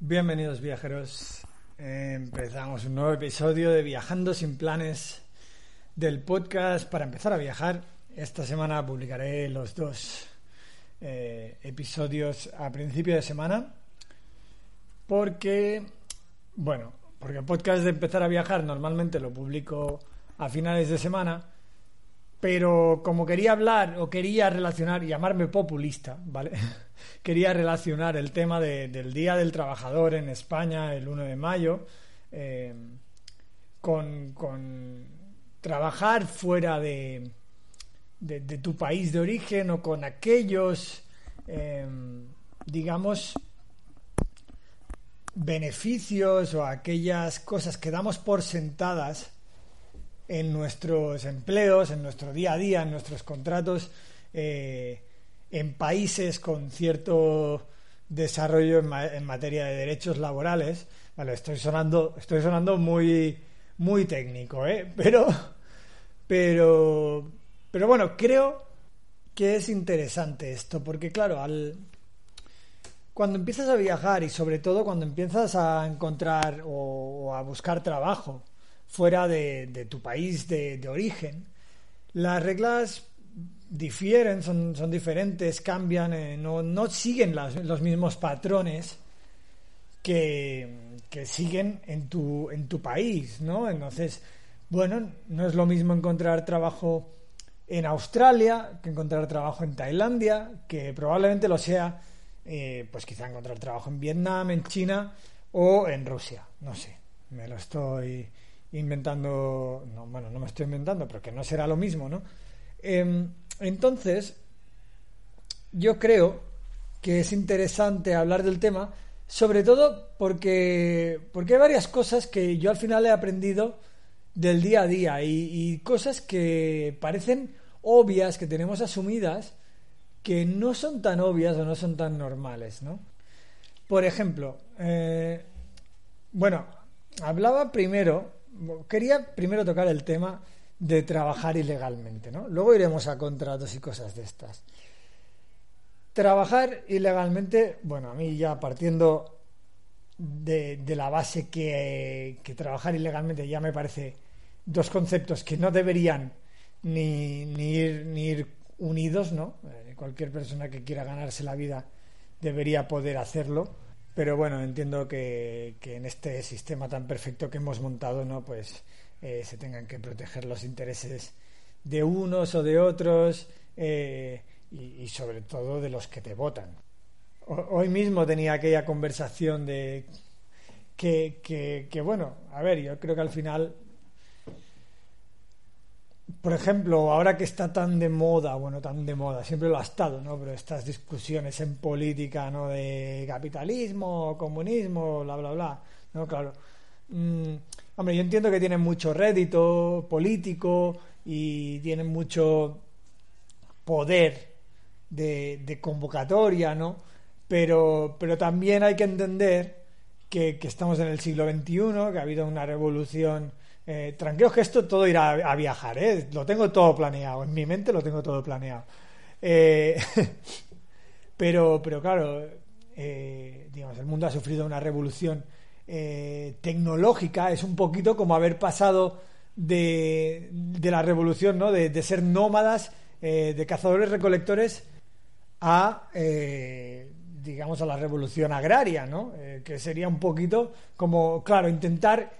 Bienvenidos viajeros. Empezamos un nuevo episodio de Viajando sin planes del podcast para empezar a viajar. Esta semana publicaré los dos eh, episodios a principio de semana porque, bueno, porque el podcast de empezar a viajar normalmente lo publico a finales de semana, pero como quería hablar o quería relacionar, llamarme populista, ¿vale? quería relacionar el tema de- del Día del Trabajador en España, el 1 de mayo, eh, con trabajar fuera de, de, tu país de origen o con aquellos, eh, digamos, beneficios o aquellas cosas que damos por sentadas en nuestros empleos, en nuestro día a día, en nuestros contratos, eh, en países con cierto desarrollo en, en materia de derechos laborales. Vale, estoy sonando, estoy sonando muy, muy técnico, ¿eh? Pero, pero, pero bueno, creo que es interesante esto, porque claro, al, cuando empiezas a viajar y sobre todo cuando empiezas a encontrar o, a buscar trabajo fuera de, tu país de, origen, las reglas difieren, son, son diferentes, cambian, eh, no, no siguen los mismos patrones que, que siguen en tu, en tu país, ¿no? Entonces, bueno, no es lo mismo encontrar trabajo en Australia que encontrar trabajo en Tailandia, que probablemente lo sea, eh, pues quizá encontrar trabajo en Vietnam, en China o en Rusia, no sé, me lo estoy inventando, no, bueno, no me estoy inventando, pero que no será lo mismo, ¿no? Em, entonces, yo creo que es interesante hablar del tema, sobre todo porque, porque hay varias cosas que yo al final he aprendido del día a día y, y cosas que parecen obvias, que tenemos asumidas, que no son tan obvias o no son tan normales, ¿no? Por ejemplo, eh, bueno, hablaba primero, quería primero tocar el tema de trabajar ilegalmente, ¿no? Luego iremos a contratos y cosas de estas. Trabajar ilegalmente, bueno, a mí ya partiendo de, la base que trabajar ilegalmente ya me parece dos conceptos que no deberían ni, ni, ir, ni ir unidos, ¿no? Eh, cualquier persona que quiera ganarse la vida debería poder hacerlo, pero bueno, entiendo que, que en este sistema tan perfecto que hemos montado, ¿no? Pues eh, se tengan que proteger los intereses de unos o de otros eh, y, sobre todo de los que te votan. Ho- Hoy mismo tenía aquella conversación de que, que, que, bueno, a ver, yo creo que al final, por ejemplo, ahora que está tan de moda, bueno, tan de moda, siempre lo ha estado, ¿no? Pero estas discusiones en política, ¿no? De capitalismo, comunismo, bla, bla, bla, ¿no? Claro. Mm, hombre, yo entiendo que tienen mucho rédito político y tienen mucho poder de, de convocatoria, ¿no? Pero, pero también hay que entender que, que estamos en el siglo XXI, que ha habido una revolución. Eh, tranquilos que esto todo irá a, viajar, ¿eh? Lo tengo todo planeado, en mi mente lo tengo todo planeado. Eh, pero, pero claro, eh, digamos, el mundo ha sufrido una revolución tecnológica, es un poquito como haber pasado de, de la revolución, ¿no? De, ser nómadas, de cazadores recolectores a digamos a la revolución agraria, ¿no? Que sería un poquito como, claro, intentar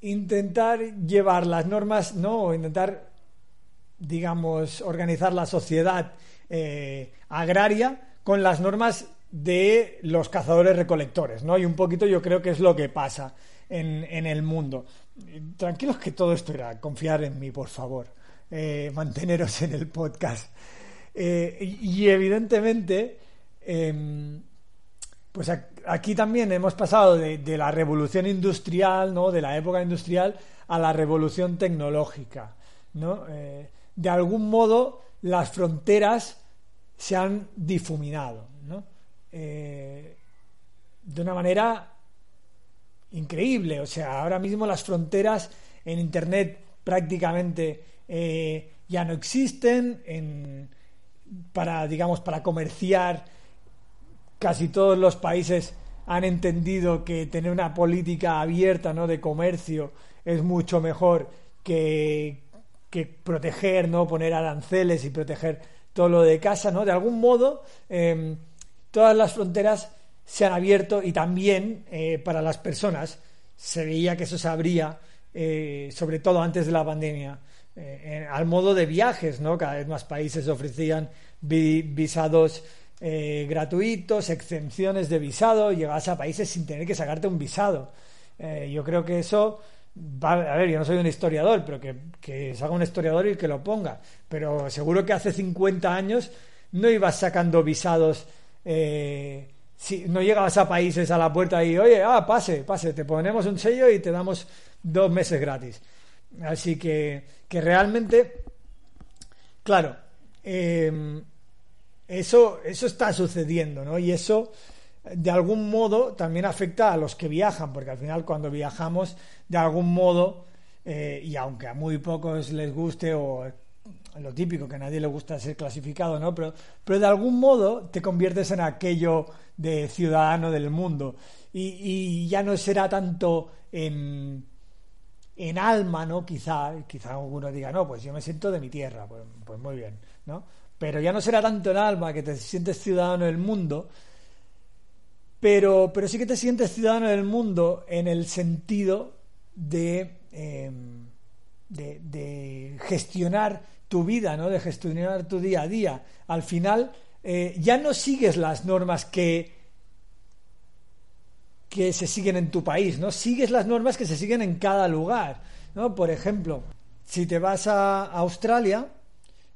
intentar llevar las normas, ¿no? Intentar digamos, organizar la sociedad eh, agraria con las normas de los cazadores recolectores, ¿no? Y un poquito yo creo que es lo que pasa en, en el mundo. Tranquilos que todo esto era confiar en mí, por favor. Eh, manteneros en el podcast. Eh, y, evidentemente, eh, pues aquí también hemos pasado de, la revolución industrial, ¿no? De la época industrial a la revolución tecnológica, ¿no? Eh, de algún modo las fronteras se han difuminado, ¿no? Eh, de una manera increíble. O sea, ahora mismo las fronteras en Internet prácticamente eh, ya no existen. En, para, digamos, para comerciar, casi todos los países han entendido que tener una política abierta ¿no? de comercio es mucho mejor que, que proteger, ¿no? poner aranceles y proteger todo lo de casa, ¿no? De algún modo, eh, todas las fronteras se han abierto y también eh, para las personas se veía que eso se abría, eh, sobre todo antes de la pandemia, eh, al modo de viajes, ¿no? Cada vez más países ofrecían vi visados eh, gratuitos, exenciones de visado, llegabas a países sin tener que sacarte un visado. Eh, yo creo que eso, va, a ver, yo no soy un historiador, pero que, que salga un historiador y que lo ponga. Pero seguro que hace 50 años no ibas sacando visados. Eh, si no llegabas a países a la puerta y, oye, ah, pase, pase, te ponemos un sello y te damos dos meses gratis. Así que, que realmente, claro, eh, eso, eso está sucediendo, ¿no? Y eso, de algún modo, también afecta a los que viajan, porque al final cuando viajamos, de algún modo, eh, y aunque a muy pocos les guste o lo típico, que a nadie le gusta ser clasificado, ¿no? Pero, pero de algún modo te conviertes en aquello de ciudadano del mundo. Y, y ya no será tanto en, en, alma, ¿no? Quizá, quizá alguno diga, no, pues yo me siento de mi tierra, pues, pues muy bien, ¿no? Pero ya no será tanto en alma que te sientes ciudadano del mundo, pero, pero sí que te sientes ciudadano del mundo en el sentido de, eh, de, de gestionar tu vida, ¿no? de gestionar tu día a día. Al final eh, ya no sigues las normas que, que se siguen en tu país, ¿no? Sigues las normas que se siguen en cada lugar, ¿no? Por ejemplo, si te vas a Australia,